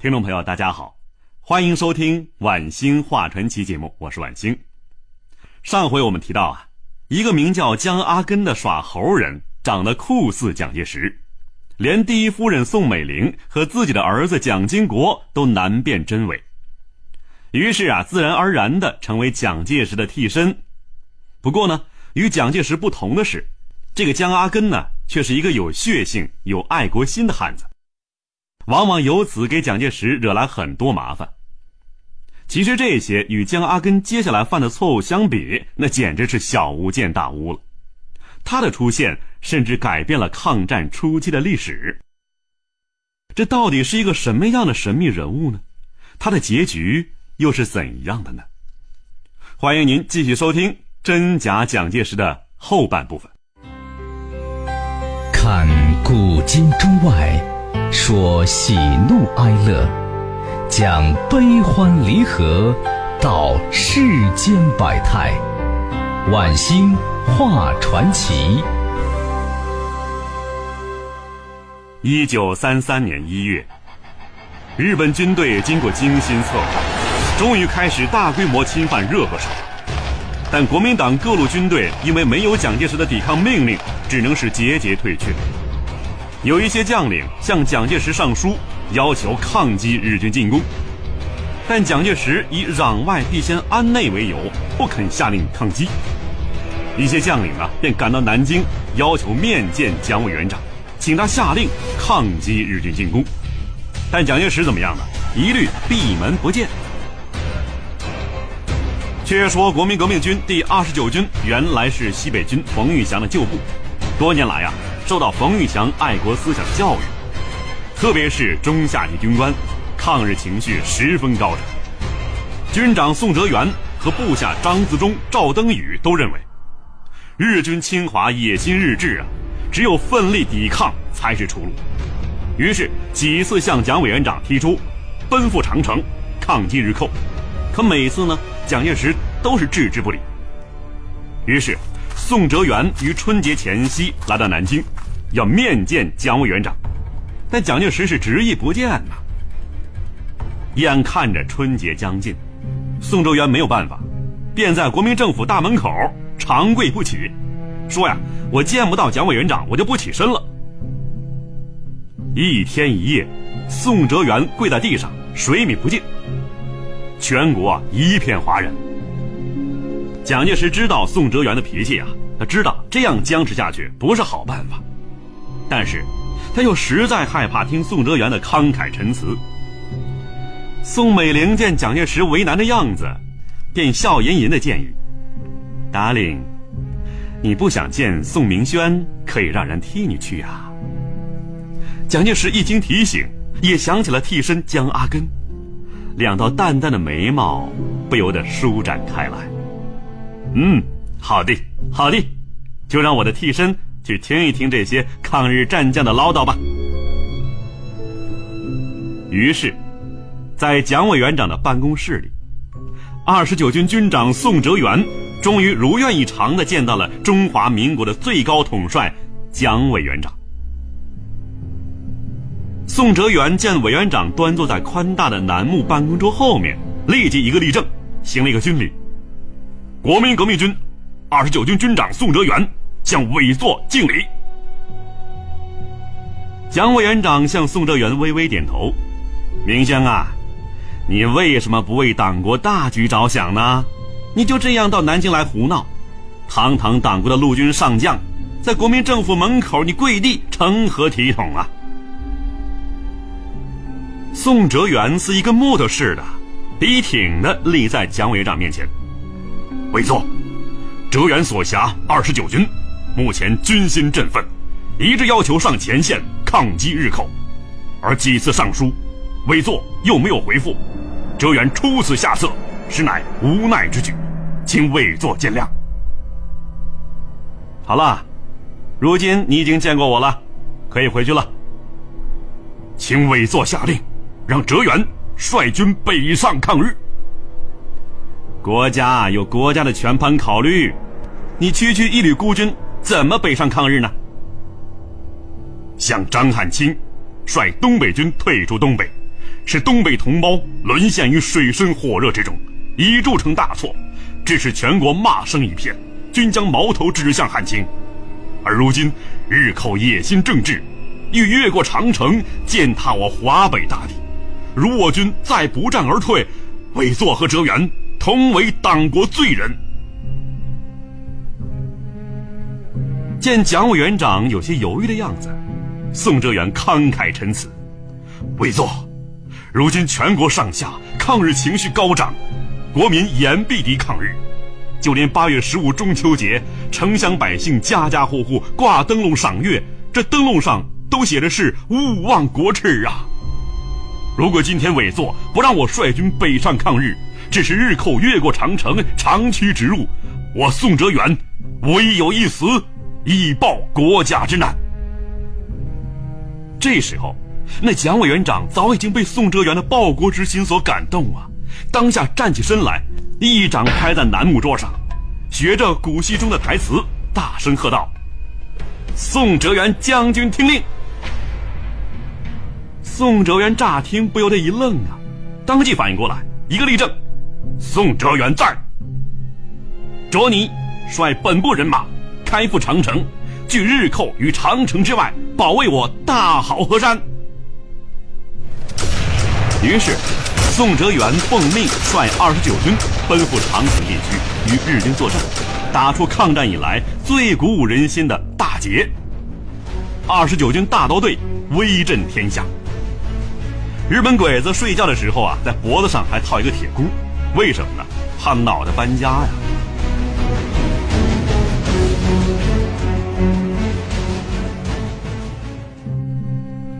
听众朋友，大家好，欢迎收听《晚星画传奇》节目，我是晚星。上回我们提到啊，一个名叫江阿根的耍猴人。长得酷似蒋介石，连第一夫人宋美龄和自己的儿子蒋经国都难辨真伪。于是啊，自然而然的成为蒋介石的替身。不过呢，与蒋介石不同的是，这个江阿根呢，却是一个有血性、有爱国心的汉子，往往由此给蒋介石惹来很多麻烦。其实这些与江阿根接下来犯的错误相比，那简直是小巫见大巫了。他的出现甚至改变了抗战初期的历史。这到底是一个什么样的神秘人物呢？他的结局又是怎样的呢？欢迎您继续收听《真假蒋介石》的后半部分。看古今中外，说喜怒哀乐，讲悲欢离合，道世间百态，晚星。画传奇。一九三三年一月，日本军队经过精心策划，终于开始大规模侵犯热河省。但国民党各路军队因为没有蒋介石的抵抗命令，只能是节节退却。有一些将领向蒋介石上书，要求抗击日军进攻，但蒋介石以攘外必先安内为由，不肯下令抗击。一些将领呢，便赶到南京，要求面见蒋委员长，请他下令抗击日军进攻。但蒋介石怎么样呢？一律闭门不见。却说国民革命军第二十九军原来是西北军冯玉祥的旧部，多年来啊，受到冯玉祥爱国思想教育，特别是中下级军官，抗日情绪十分高涨。军长宋哲元和部下张自忠、赵登禹都认为。日军侵华野心日志啊，只有奋力抵抗才是出路。于是几次向蒋委员长提出奔赴长城抗击日寇，可每次呢，蒋介石都是置之不理。于是宋哲元于春节前夕来到南京，要面见蒋委员长，但蒋介石是执意不见呐。眼看着春节将近，宋哲元没有办法，便在国民政府大门口。长跪不起，说呀，我见不到蒋委员长，我就不起身了。一天一夜，宋哲元跪在地上，水米不进。全国一片哗然。蒋介石知道宋哲元的脾气啊，他知道这样僵持下去不是好办法，但是他又实在害怕听宋哲元的慷慨陈词。宋美龄见蒋介石为难的样子，便笑吟吟的建议。Darling，你不想见宋明轩，可以让人替你去啊。蒋介石一经提醒，也想起了替身江阿根，两道淡淡的眉毛不由得舒展开来。嗯，好的，好的，就让我的替身去听一听这些抗日战将的唠叨吧。于是，在蒋委员长的办公室里，二十九军军长宋哲元。终于如愿以偿的见到了中华民国的最高统帅蒋委员长。宋哲元见委员长端坐在宽大的楠木办公桌后面，立即一个立正，行了一个军礼。国民革命军二十九军军长宋哲元向委座敬礼。蒋委员长向宋哲元微微点头：“明轩啊，你为什么不为党国大局着想呢？”你就这样到南京来胡闹，堂堂党国的陆军上将，在国民政府门口你跪地，成何体统啊？宋哲元是一个木头似的，笔挺的立在蒋委员长面前。委座，哲元所辖二十九军，目前军心振奋，一致要求上前线抗击日寇，而几次上书，委座又没有回复，哲元出此下策，实乃无奈之举，请委座见谅。好了，如今你已经见过我了，可以回去了。请委座下令，让哲元率军北上抗日。国家有国家的全盘考虑，你区区一旅孤军，怎么北上抗日呢？像张汉卿率东北军退出东北，使东北同胞沦陷于水深火热之中，已铸成大错，致使全国骂声一片，均将矛头指向汉卿。而如今日寇野心正治，欲越过长城践踏我华北大地，如我军再不战而退，委座和哲元。同为党国罪人。见蒋委员长有些犹豫的样子，宋哲元慷慨陈词：“委座，如今全国上下抗日情绪高涨，国民严必敌抗日，就连八月十五中秋节，城乡百姓家家户户挂灯笼赏月，这灯笼上都写的是‘勿忘国耻’啊！如果今天委座不让我率军北上抗日，”只是日寇越过长城，长驱直入，我宋哲元唯有一死，以报国家之难。这时候，那蒋委员长早已经被宋哲元的报国之心所感动啊，当下站起身来，一掌拍在楠木桌上，学着古戏中的台词，大声喝道：“宋哲元将军听令！”宋哲元乍听不由得一愣啊，当即反应过来，一个立正。宋哲元在，卓尼率本部人马开赴长城，拒日寇于长城之外，保卫我大好河山。于是，宋哲元奉命率二十九军奔赴长城地区，与日军作战，打出抗战以来最鼓舞人心的大捷。二十九军大刀队威震天下。日本鬼子睡觉的时候啊，在脖子上还套一个铁箍。为什么呢？怕脑袋搬家呀！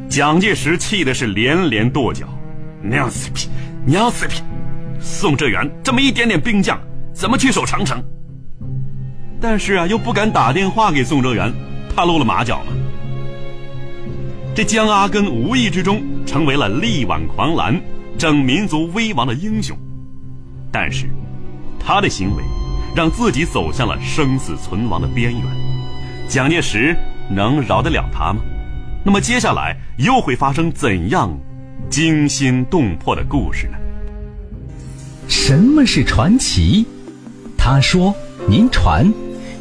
蒋介石气的是连连跺脚：“娘死逼，娘死逼！宋哲元这么一点点兵将，怎么去守长城？”但是啊，又不敢打电话给宋哲元，怕露了马脚嘛。这江阿根无意之中成为了力挽狂澜、整民族危亡的英雄。但是，他的行为让自己走向了生死存亡的边缘，蒋介石能饶得了他吗？那么接下来又会发生怎样惊心动魄的故事呢？什么是传奇？他说：“您传，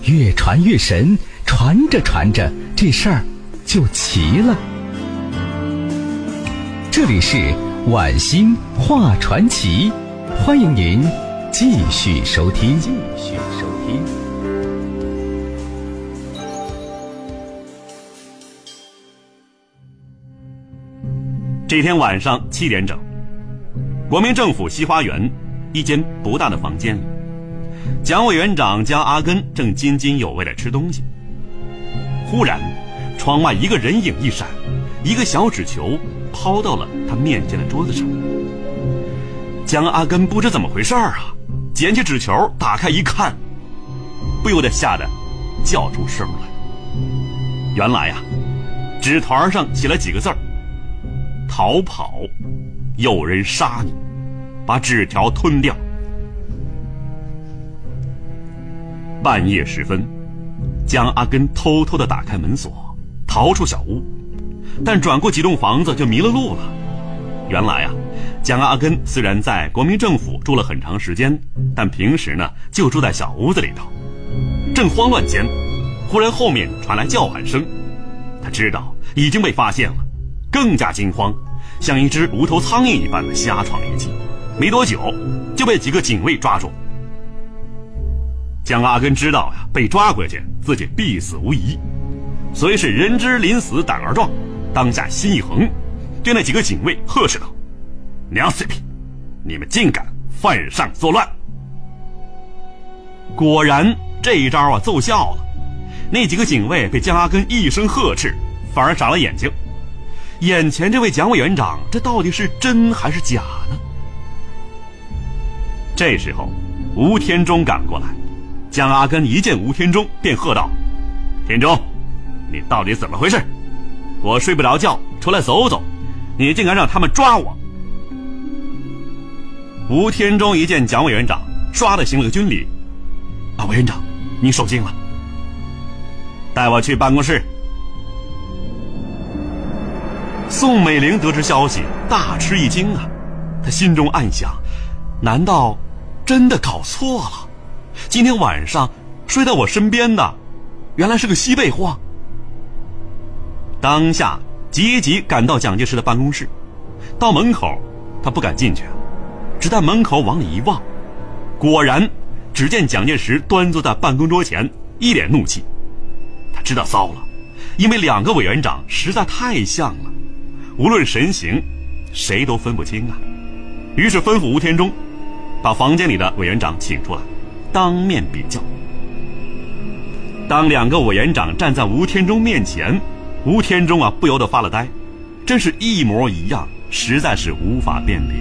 越传越神，传着传着，这事儿就齐了。”这里是晚星话传奇。欢迎您继续收听。继续收听。这天晚上七点整，国民政府西花园一间不大的房间里，蒋委员长江阿根正津津有味的吃东西。忽然，窗外一个人影一闪，一个小纸球抛到了他面前的桌子上。江阿根不知怎么回事儿啊，捡起纸球打开一看，不由得吓得叫出声来。原来呀，纸团上写了几个字儿：“逃跑，有人杀你，把纸条吞掉。”半夜时分，江阿根偷偷的打开门锁，逃出小屋，但转过几栋房子就迷了路了。原来呀。蒋阿根虽然在国民政府住了很长时间，但平时呢就住在小屋子里头。正慌乱间，忽然后面传来叫喊声，他知道已经被发现了，更加惊慌，像一只无头苍蝇一般的瞎闯一气。没多久，就被几个警卫抓住。蒋阿根知道呀，被抓回去自己必死无疑，所以是人之临死胆儿壮，当下心一横，对那几个警卫呵斥道。娘死逼！你们竟敢犯上作乱！果然，这一招啊奏效了。那几个警卫被江阿根一声呵斥，反而傻了眼睛。眼前这位蒋委员长，这到底是真还是假呢？这时候，吴天中赶过来，江阿根一见吴天中，便喝道：“天中，你到底怎么回事？我睡不着觉，出来走走，你竟敢让他们抓我！”吴天中一见蒋委员长，唰的行了个军礼：“啊，委员长，您受惊了，带我去办公室。”宋美龄得知消息，大吃一惊啊！她心中暗想：难道真的搞错了？今天晚上睡在我身边的，原来是个西北货。当下急急赶到蒋介石的办公室，到门口，他不敢进去，只在门口往里一望，果然，只见蒋介石端坐在办公桌前，一脸怒气。他知道糟了，因为两个委员长实在太像了。无论神形，谁都分不清啊。于是吩咐吴天中，把房间里的委员长请出来，当面比较。当两个委员长站在吴天中面前，吴天中啊不由得发了呆，真是一模一样，实在是无法辨别。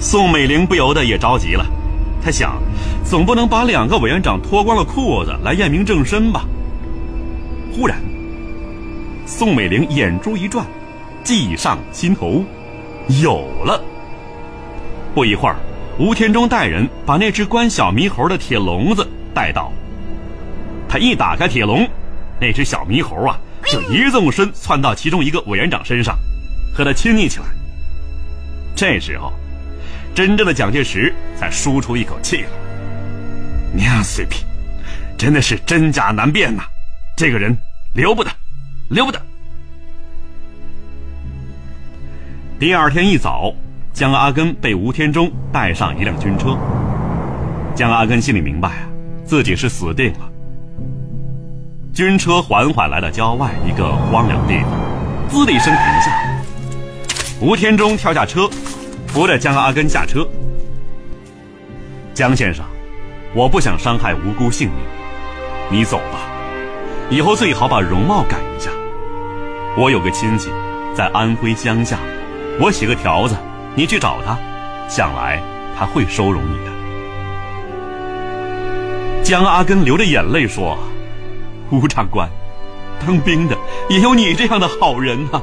宋美龄不由得也着急了，她想，总不能把两个委员长脱光了裤子来验明正身吧？忽然。宋美龄眼珠一转，计上心头，有了。不一会儿，吴天中带人把那只关小猕猴的铁笼子带到。他一打开铁笼，那只小猕猴啊，就一纵身窜到其中一个委员长身上，和他亲昵起来。这时候，真正的蒋介石才舒出一口气来。娘碎皮，真的是真假难辨呐！这个人留不得。留不得。第二天一早，江阿根被吴天中带上一辆军车。江阿根心里明白啊，自己是死定了。军车缓缓来到郊外一个荒凉地方，滋的一声停下。吴天中跳下车，扶着江阿根下车。江先生，我不想伤害无辜性命，你走吧。以后最好把容貌改一下。我有个亲戚，在安徽乡下，我写个条子，你去找他，想来他会收容你的。江阿根流着眼泪说：“吴长官，当兵的也有你这样的好人啊。”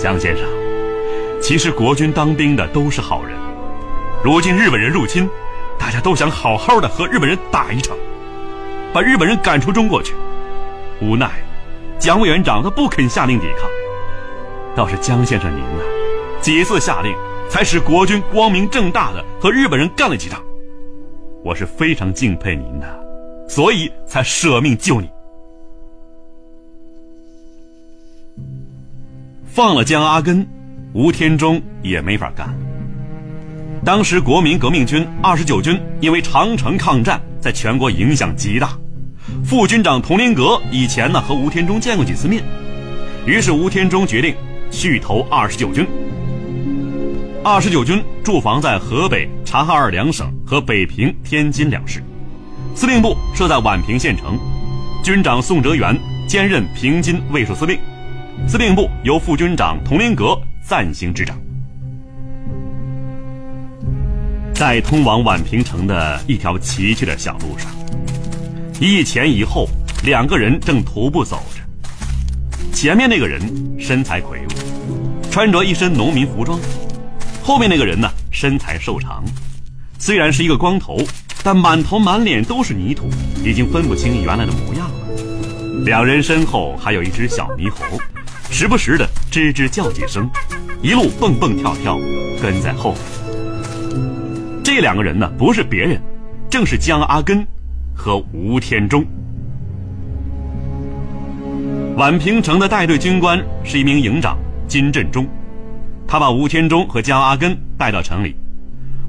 江先生，其实国军当兵的都是好人。如今日本人入侵，大家都想好好的和日本人打一场。把日本人赶出中国去，无奈，蒋委员长他不肯下令抵抗。倒是江先生您呢，几次下令，才使国军光明正大的和日本人干了几仗。我是非常敬佩您的，所以才舍命救你。放了江阿根，吴天中也没法干。当时国民革命军二十九军因为长城抗战。在全国影响极大，副军长佟麟阁以前呢和吴天中见过几次面，于是吴天中决定续投二十九军。二十九军驻防在河北、察哈尔两省和北平、天津两市，司令部设在宛平县城，军长宋哲元兼任平津卫戍司令，司令部由副军长佟麟阁暂行执掌。在通往宛平城的一条崎岖的小路上，一前一后两个人正徒步走着。前面那个人身材魁梧，穿着一身农民服装；后面那个人呢，身材瘦长，虽然是一个光头，但满头满脸都是泥土，已经分不清原来的模样了。两人身后还有一只小猕猴，时不时的吱吱叫几声，一路蹦蹦跳跳，跟在后面。这两个人呢，不是别人，正是江阿根和吴天中。宛平城的带队军官是一名营长金振中，他把吴天中和江阿根带到城里。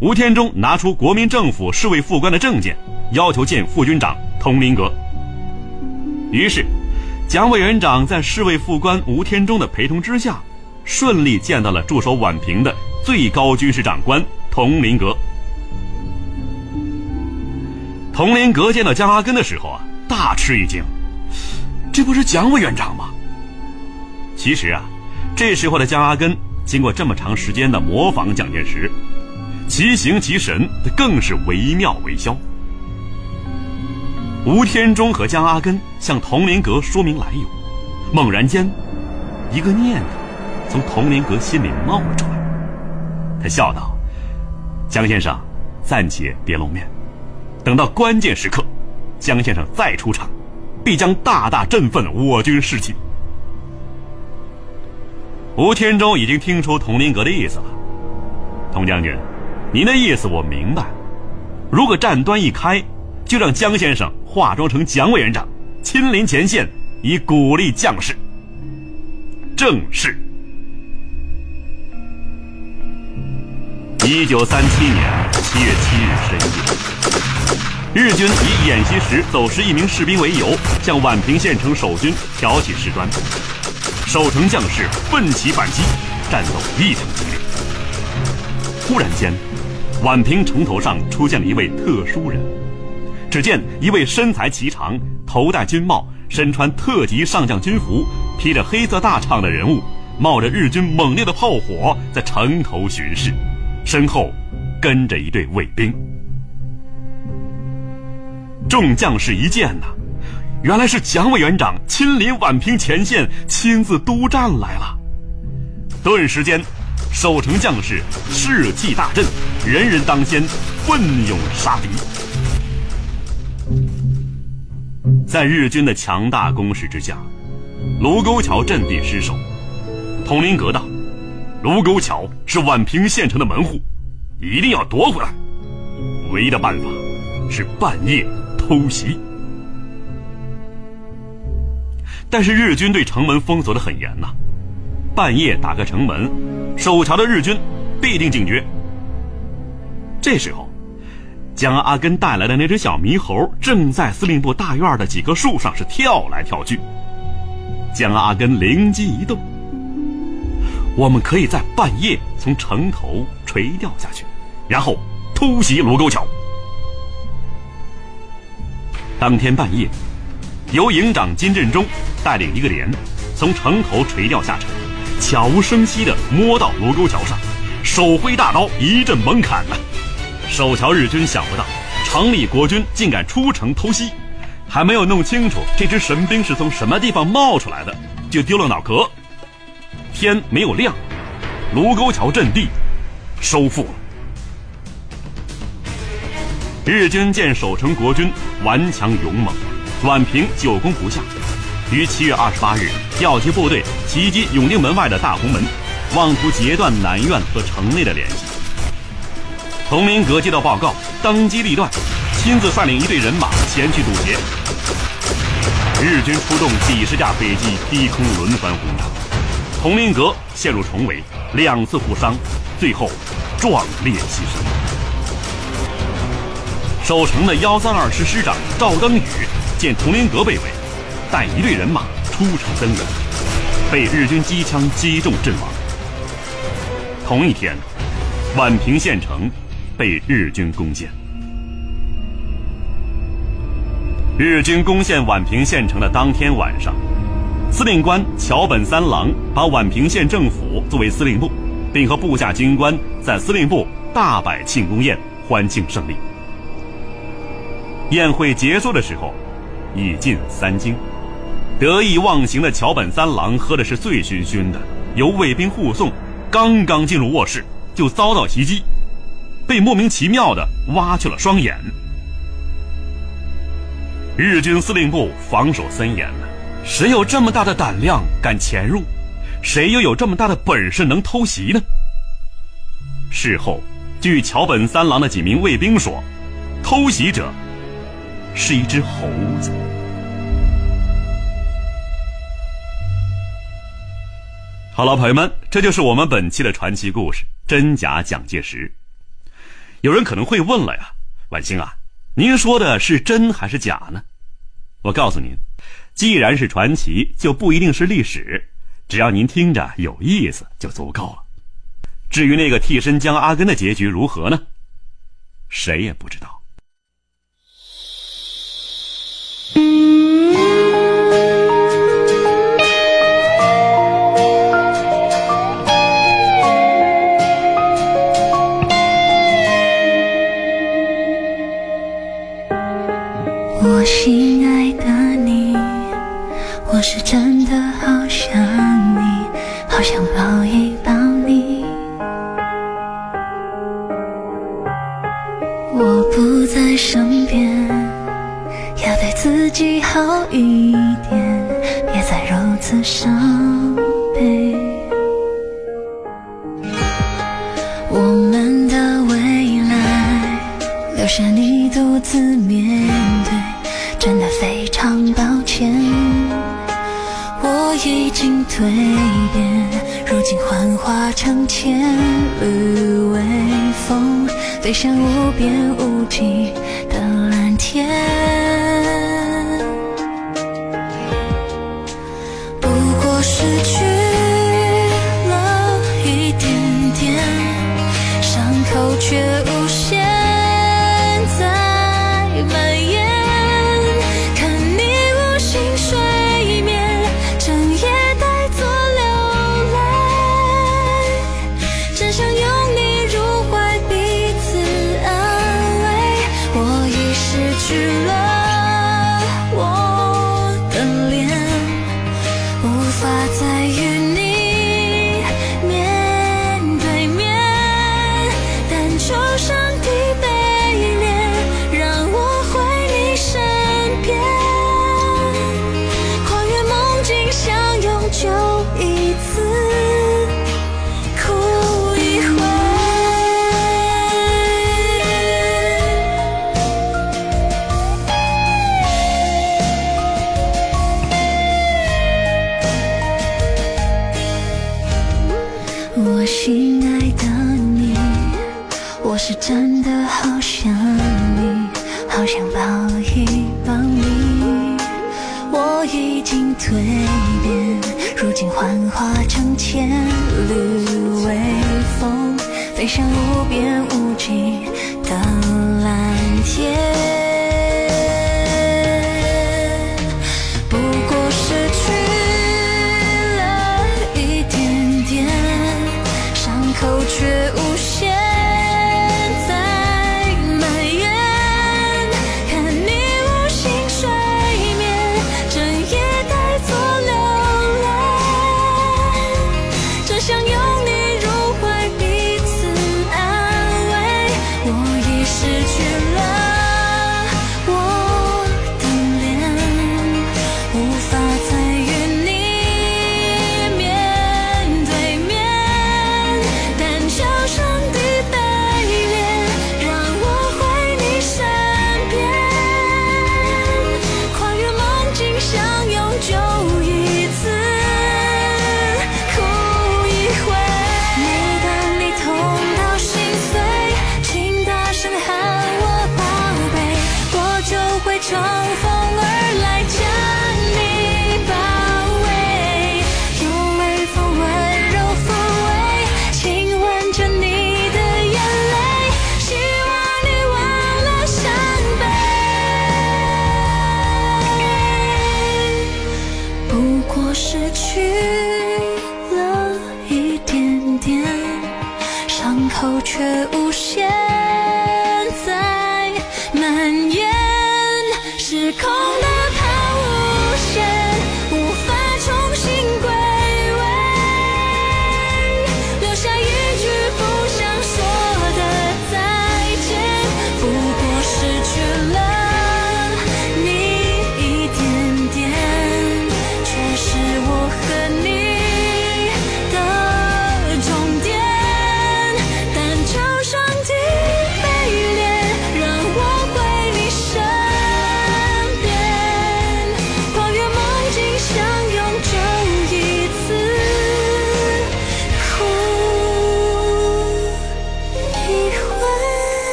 吴天中拿出国民政府侍卫副官的证件，要求见副军长佟麟阁。于是，蒋委员长在侍卫副官吴天中的陪同之下，顺利见到了驻守宛平的最高军事长官佟麟阁。佟麟阁见到江阿根的时候啊，大吃一惊。这不是蒋委员长吗？其实啊，这时候的江阿根经过这么长时间的模仿蒋介石，其形其神更是惟妙惟肖。吴天中和江阿根向佟麟阁说明来由，猛然间，一个念头从佟麟阁心里冒了出来。他笑道：“江先生，暂且别露面，等到关键时刻，江先生再出场，必将大大振奋我军士气。”吴天中已经听出佟麟阁的意思了。佟将军，您的意思我明白。如果战端一开，就让江先生化妆成蒋委员长，亲临前线，以鼓励将士。正是。一九三七年七月七日深夜，日军以演习时走失一名士兵为由，向宛平县城守军挑起事端，守城将士奋起反击，战斗异常激烈。忽然间，宛平城头上出现了一位特殊人。只见一位身材颀长、头戴军帽、身穿特级上将军服、披着黑色大氅的人物，冒着日军猛烈的炮火在城头巡视，身后跟着一队卫兵。众将士一见呐，原来是蒋委员长亲临宛平前线，亲自督战来了。顿时间，守城将士士气大振，人人当先，奋勇杀敌。在日军的强大攻势之下，卢沟桥阵地失守。统领阁道：“卢沟桥是宛平县城的门户，一定要夺回来。唯一的办法是半夜偷袭。”但是日军对城门封锁的很严呐，半夜打开城门，守桥的日军必定警觉。这时候。江阿根带来的那只小猕猴正在司令部大院的几棵树上是跳来跳去。江阿根灵机一动，我们可以在半夜从城头垂钓下去，然后突袭卢沟桥。当天半夜，由营长金振中带领一个连，从城头垂钓下城，悄无声息地摸到卢沟桥上，手挥大刀一阵猛砍呐。守桥日军想不到，城里国军竟敢出城偷袭，还没有弄清楚这支神兵是从什么地方冒出来的，就丢了脑壳。天没有亮，卢沟桥阵地收复了。日军见守城国军顽强勇猛，宛平久攻不下，于七月二十八日调集部队袭击永定门外的大红门，妄图截断南苑和城内的联系。佟麟阁接到报告，当机立断，亲自率领一队人马前去堵截。日军出动几十架飞机低空轮番轰炸，佟麟阁陷入重围，两次负伤，最后壮烈牺牲。守城的幺三二师师长赵登禹见佟麟阁被围，带一队人马出城增援，被日军机枪击中阵亡。同一天，宛平县城。被日军攻陷。日军攻陷宛平县城的当天晚上，司令官桥本三郎把宛平县政府作为司令部，并和部下军官在司令部大摆庆功宴，欢庆胜利。宴会结束的时候，已近三更，得意忘形的桥本三郎喝的是醉醺醺的，由卫兵护送，刚刚进入卧室，就遭到袭击。被莫名其妙的挖去了双眼。日军司令部防守森严，谁有这么大的胆量敢潜入？谁又有这么大的本事能偷袭呢？事后，据桥本三郎的几名卫兵说，偷袭者是一只猴子。好了，朋友们，这就是我们本期的传奇故事——真假蒋介石。有人可能会问了呀，晚星啊，您说的是真还是假呢？我告诉您，既然是传奇就不一定是历史只要您听着有意思就足够了。至于那个替身将阿根的结局如何呢？谁也不知道。我心爱的我是真的好想你，好想抱一抱你。我不在身边，要对自己好一点，别再如此伤悲。我们的未来，留下你独自面对。蜕变如今幻化成千缕微风飞向无边无际的蓝天。